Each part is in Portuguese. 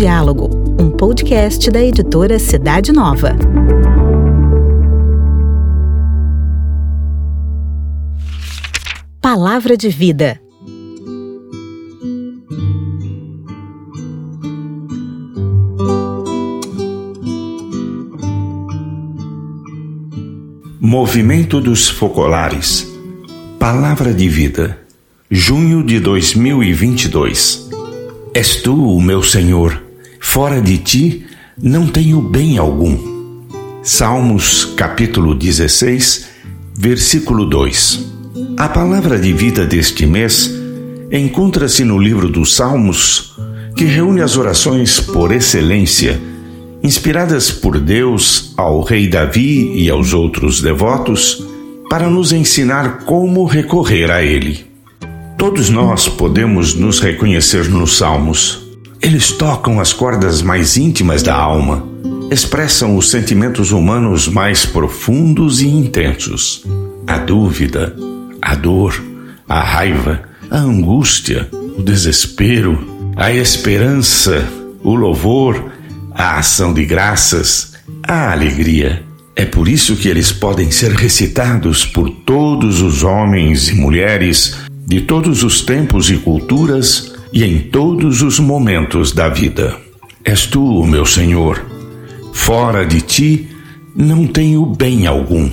Diálogo, um podcast da editora Cidade Nova. Palavra de Vida. Movimento dos Focolares. Palavra de Vida. Junho de 2022. És tu o meu Senhor, fora de ti não tenho bem algum. Salmos capítulo 16, versículo 2. A palavra de vida deste mês encontra-se no livro dos Salmos, que reúne as orações por excelência, inspiradas por Deus ao rei Davi e aos outros devotos, para nos ensinar como recorrer a ele. Todos nós podemos nos reconhecer nos Salmos. Eles tocam as cordas mais íntimas da alma, expressam os sentimentos humanos mais profundos e intensos: a dúvida, a dor, a raiva, a angústia, o desespero, a esperança, o louvor, a ação de graças, a alegria. É por isso que eles podem ser recitados por todos os homens e mulheres de todos os tempos e culturas e em todos os momentos da vida. És tu, meu Senhor. Fora de ti não tenho bem algum.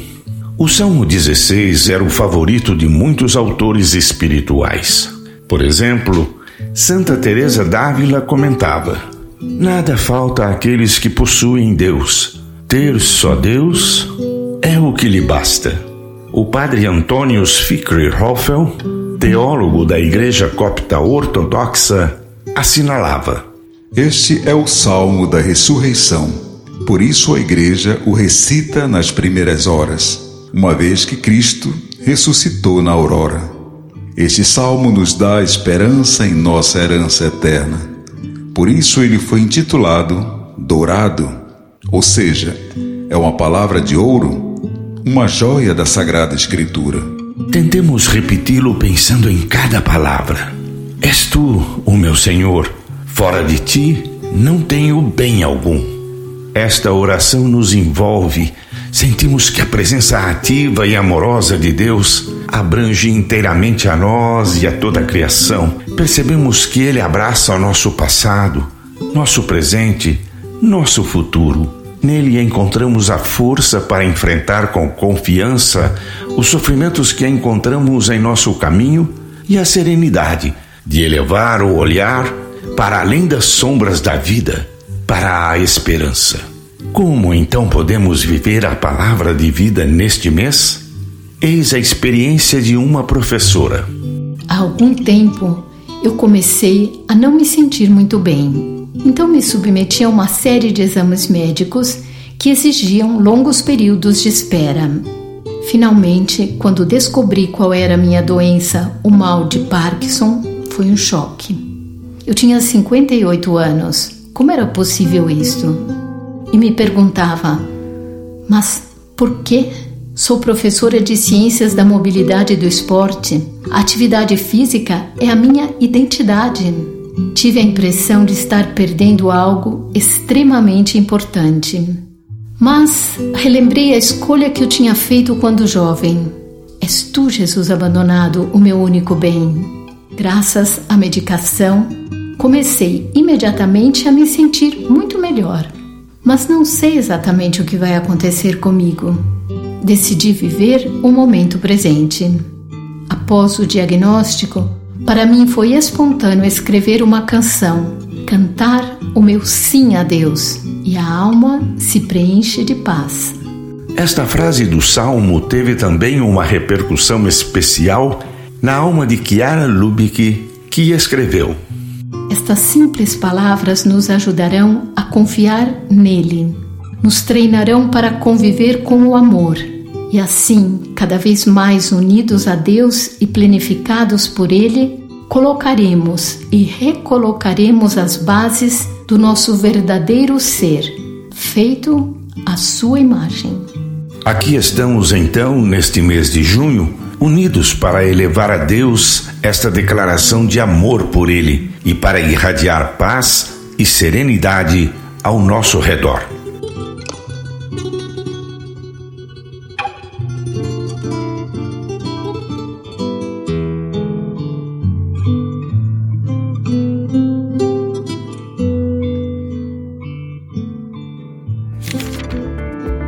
O Salmo 16 era o favorito de muitos autores espirituais. Por exemplo, Santa Teresa d'Ávila comentava: Nada falta àqueles que possuem Deus. Ter só Deus é o que lhe basta. O padre Antônius Fikri Hoffel teólogo da Igreja Copta Ortodoxa, assinalava: Este é o salmo da ressurreição. Por isso a Igreja o recita nas primeiras horas, uma vez que Cristo ressuscitou na aurora. Este salmo nos dá esperança em nossa herança eterna. Por isso ele foi intitulado Dourado, ou seja, é uma palavra de ouro, uma joia da Sagrada Escritura. Tentemos repeti-lo pensando em cada palavra. És tu, o meu Senhor. Fora de ti não tenho bem algum. Esta oração nos envolve. Sentimos que a presença ativa e amorosa de Deus abrange inteiramente a nós e a toda a criação. Percebemos que Ele abraça o nosso passado, nosso presente, nosso futuro. Nele encontramos a força para enfrentar com confiança os sofrimentos que encontramos em nosso caminho e a serenidade de elevar o olhar para além das sombras da vida, para a esperança. Como então podemos viver a palavra de vida neste mês? Eis a experiência de uma professora. Há algum tempo eu comecei a não me sentir muito bem então me submeti a uma série de exames médicos que exigiam longos períodos de espera. Finalmente, quando descobri qual era a minha doença, o mal de Parkinson, foi um choque. Eu tinha 58 anos. Como era possível isto? E me perguntava: mas por quê? Sou professora de Ciências da Mobilidade e do Esporte. A atividade física é a minha identidade. Tive a impressão de estar perdendo algo extremamente importante. Mas relembrei a escolha que eu tinha feito quando jovem. És tu, Jesus abandonado, o meu único bem. Graças à medicação, comecei imediatamente a me sentir muito melhor. Mas não sei exatamente o que vai acontecer comigo. Decidi viver o momento presente. Após o diagnóstico, para mim foi espontâneo escrever uma canção, cantar o meu sim a Deus, e a alma se preenche de paz. Esta frase do salmo teve também uma repercussão especial na alma de Chiara Lubick, que escreveu: Estas simples palavras nos ajudarão a confiar nele, nos treinarão para conviver com o amor e assim, cada vez mais unidos a Deus e plenificados por Ele, colocaremos e recolocaremos as bases do nosso verdadeiro ser, feito à Sua imagem. Aqui estamos então, neste mês de junho, unidos para elevar a Deus esta declaração de amor por Ele e para irradiar paz e serenidade ao nosso redor.